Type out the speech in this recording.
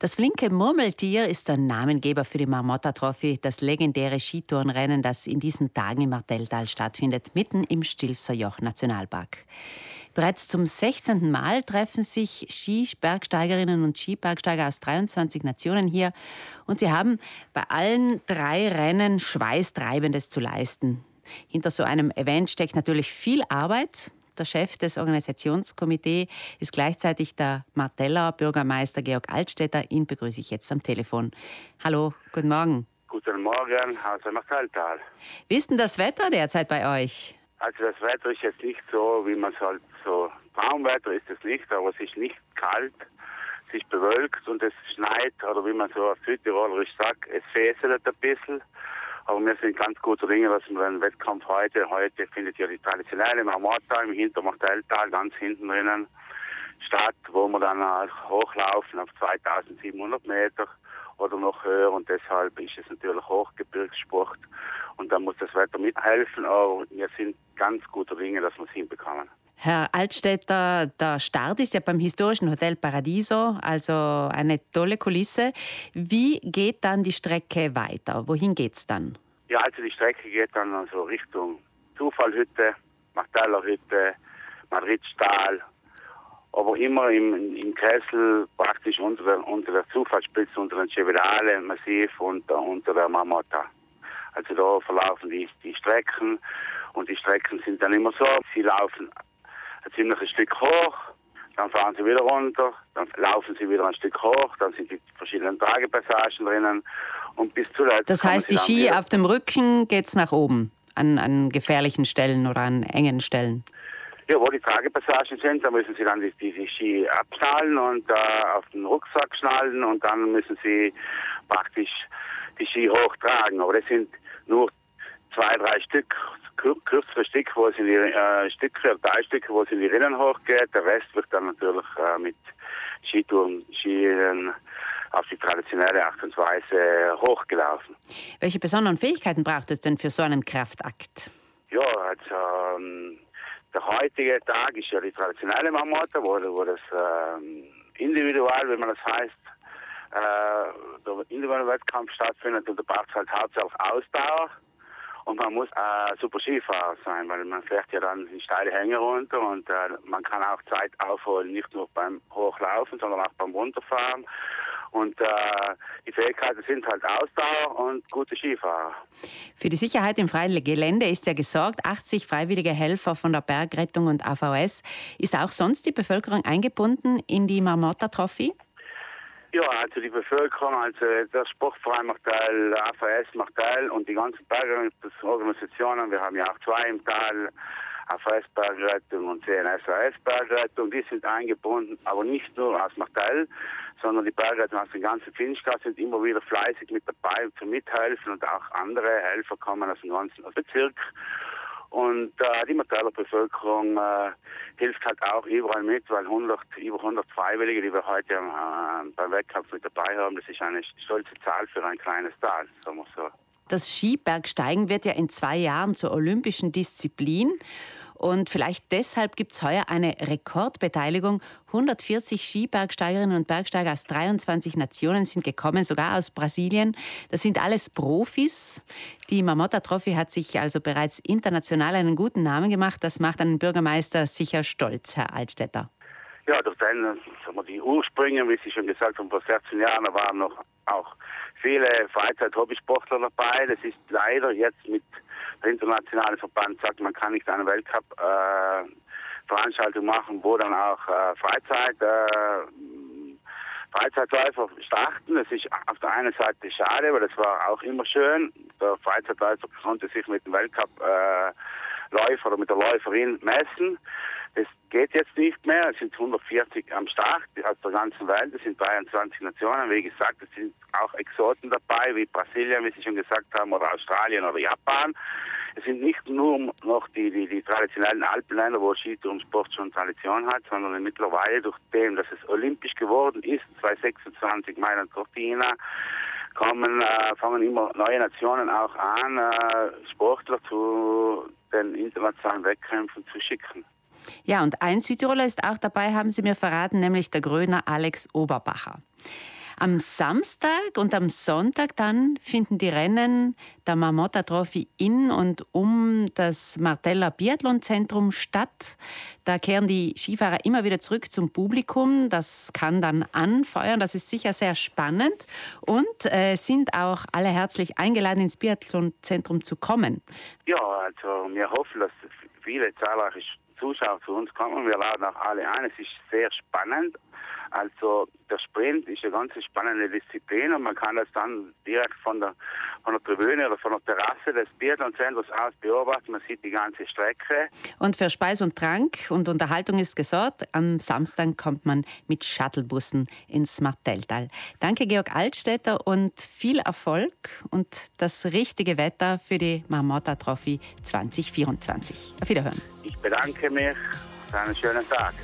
Das flinke Murmeltier ist der Namengeber für die Marmotta Trophy, das legendäre Skitourenrennen, das in diesen Tagen im Martelltal stattfindet, mitten im Stilfser Joch Nationalpark. Bereits zum 16. Mal treffen sich Skibergsteigerinnen und Skibergsteiger aus 23 Nationen hier und sie haben bei allen drei Rennen Schweißtreibendes zu leisten. Hinter so einem Event steckt natürlich viel Arbeit, der Chef des Organisationskomitees ist gleichzeitig der Marteller Bürgermeister Georg Altstädter. Ihn begrüße ich jetzt am Telefon. Hallo, guten Morgen. Guten Morgen aus dem Martelltal. Wie ist denn das Wetter derzeit bei euch? Also das Wetter ist jetzt nicht so, wie man es halt so Traumwetter ist es nicht, aber es ist nicht kalt, es ist bewölkt und es schneit oder wie man so auf Südtirolerisch sagt, es fäselt ein bisschen. Aber wir sind ganz guter Dinge, dass wir den Wettkampf heute, heute findet ja die traditionelle Marmortal im Hintermachteltal ganz hinten drinnen statt, wo wir dann hochlaufen auf 2700 Meter oder noch höher und deshalb ist es natürlich Hochgebirgssport und da muss das Wetter mithelfen, aber wir sind ganz guter Dinge, dass wir es hinbekommen. Herr Altstädter, der Start ist ja beim historischen Hotel Paradiso, also eine tolle Kulisse. Wie geht dann die Strecke weiter? Wohin geht es dann? Ja, also die Strecke geht dann also Richtung Zufallhütte, Martellerhütte, Madridstahl, aber immer im, im Kessel praktisch unter der, unter der Zufallspitze, unter dem Chevedale Massiv und unter der Marmotta. Also da verlaufen die, die Strecken und die Strecken sind dann immer so, sie laufen ein ziemliches Stück hoch, dann fahren sie wieder runter, dann laufen sie wieder ein Stück hoch, dann sind die verschiedenen Tragepassagen drinnen und bis zuletzt. Das heißt, die Ski auf dem Rücken geht es nach oben, an, an gefährlichen Stellen oder an engen Stellen? Ja, wo die Tragepassagen sind, da müssen sie dann die, die, die Ski abschnallen und äh, auf den Rucksack schnallen und dann müssen sie praktisch die Ski hochtragen. Aber das sind nur zwei, drei Stück, kürzere Stück, wo es in die äh, Stücke, Teilstücke, wo es in die Rinnen hochgeht. Der Rest wird dann natürlich äh, mit Skitouren, Skien auf die traditionelle Art und Weise hochgelaufen. Welche besonderen Fähigkeiten braucht es denn für so einen Kraftakt? Ja, also ähm, der heutige Tag ist ja die traditionelle Marmotte, wo, wo das ähm, individual, wie man das heißt, äh, der individuelle Wettkampf stattfindet und da braucht es halt hauptsächlich Ausdauer. Und man muss äh, super Skifahrer sein, weil man fährt ja dann die steile Hänge runter und äh, man kann auch Zeit aufholen, nicht nur beim Hochlaufen, sondern auch beim Runterfahren. Und äh, die Fähigkeiten sind halt Ausdauer und gute Skifahrer. Für die Sicherheit im freien Gelände ist ja gesorgt. 80 freiwillige Helfer von der Bergrettung und AVS. Ist auch sonst die Bevölkerung eingebunden in die Marmotta Trophy? Ja, also die Bevölkerung, also der Sportverein macht teil, AVS macht teil und die ganzen Bergrettungsorganisationen, wir haben ja auch zwei im Tal, AVS Bergrettung und CNSAS Bergrettung, die sind eingebunden, aber nicht nur aus Martell, sondern die Bergrettung aus dem ganzen Finchgau sind immer wieder fleißig mit dabei zu mithelfen und auch andere Helfer kommen aus dem ganzen Bezirk. Und äh, die Marteller Bevölkerung äh, hilft halt auch überall mit, weil 100, über 100 Freiwillige, die wir heute äh, beim Wettkampf mit dabei haben, das ist eine stolze Zahl für ein kleines Tal, sagen wir so. Das Skibergsteigen wird ja in zwei Jahren zur olympischen Disziplin. Und vielleicht deshalb gibt es heuer eine Rekordbeteiligung. 140 Skibergsteigerinnen und Bergsteiger aus 23 Nationen sind gekommen, sogar aus Brasilien. Das sind alles Profis. Die Marmotta Trophy hat sich also bereits international einen guten Namen gemacht. Das macht einen Bürgermeister sicher stolz, Herr Altstädter. Ja, sagen wir, die Ursprünge, wie Sie schon gesagt haben, vor 16 Jahren waren noch auch viele Freizeit-Hobbysportler dabei. Das ist leider jetzt mit der internationale Verband sagt, man kann nicht eine Weltcup äh, Veranstaltung machen, wo dann auch äh, Freizeit äh, Freizeitläufer starten. Das ist auf der einen Seite schade, weil das war auch immer schön. Der Freizeitläufer konnte sich mit dem Weltcup äh, oder mit der Läuferin messen. Das geht jetzt nicht mehr. Es sind 140 am Start aus der ganzen Welt. Es sind 23 Nationen. Wie gesagt, es sind auch Exoten dabei, wie Brasilien, wie Sie schon gesagt haben, oder Australien oder Japan. Es sind nicht nur noch die, die, die traditionellen Alpenländer, wo Skitourensport schon Tradition hat, sondern mittlerweile durch dem, dass es olympisch geworden ist, 2026 Mailand Cortina, kommen, äh, fangen immer neue Nationen auch an, äh, Sportler zu den internationalen Wettkämpfen zu schicken. Ja, und ein Südtiroler ist auch dabei, haben Sie mir verraten, nämlich der Gröner Alex Oberbacher. Am Samstag und am Sonntag dann finden die Rennen der Marmotta Trophy in und um das Martella Biathlon Zentrum statt. Da kehren die Skifahrer immer wieder zurück zum Publikum. Das kann dann anfeuern. Das ist sicher sehr spannend. Und äh, sind auch alle herzlich eingeladen, ins Biathlon Zentrum zu kommen. Ja, also wir hoffen, dass viele zahlreiche Zuschauer zu uns kommen. Wir laden auch alle ein. Es ist sehr spannend. Also der Sprint ist eine ganz spannende Disziplin und man kann das dann direkt von der, von der Tribüne oder von der Terrasse des Biathlon-Zentrums aus beobachten. Man sieht die ganze Strecke. Und für Speis und Trank und Unterhaltung ist gesorgt. Am Samstag kommt man mit Shuttlebussen ins Martelltal. Danke, Georg Altstädter, und viel Erfolg und das richtige Wetter für die Marmotta Trophy 2024. Auf Wiederhören. Ich bedanke mich. Einen schönen Tag.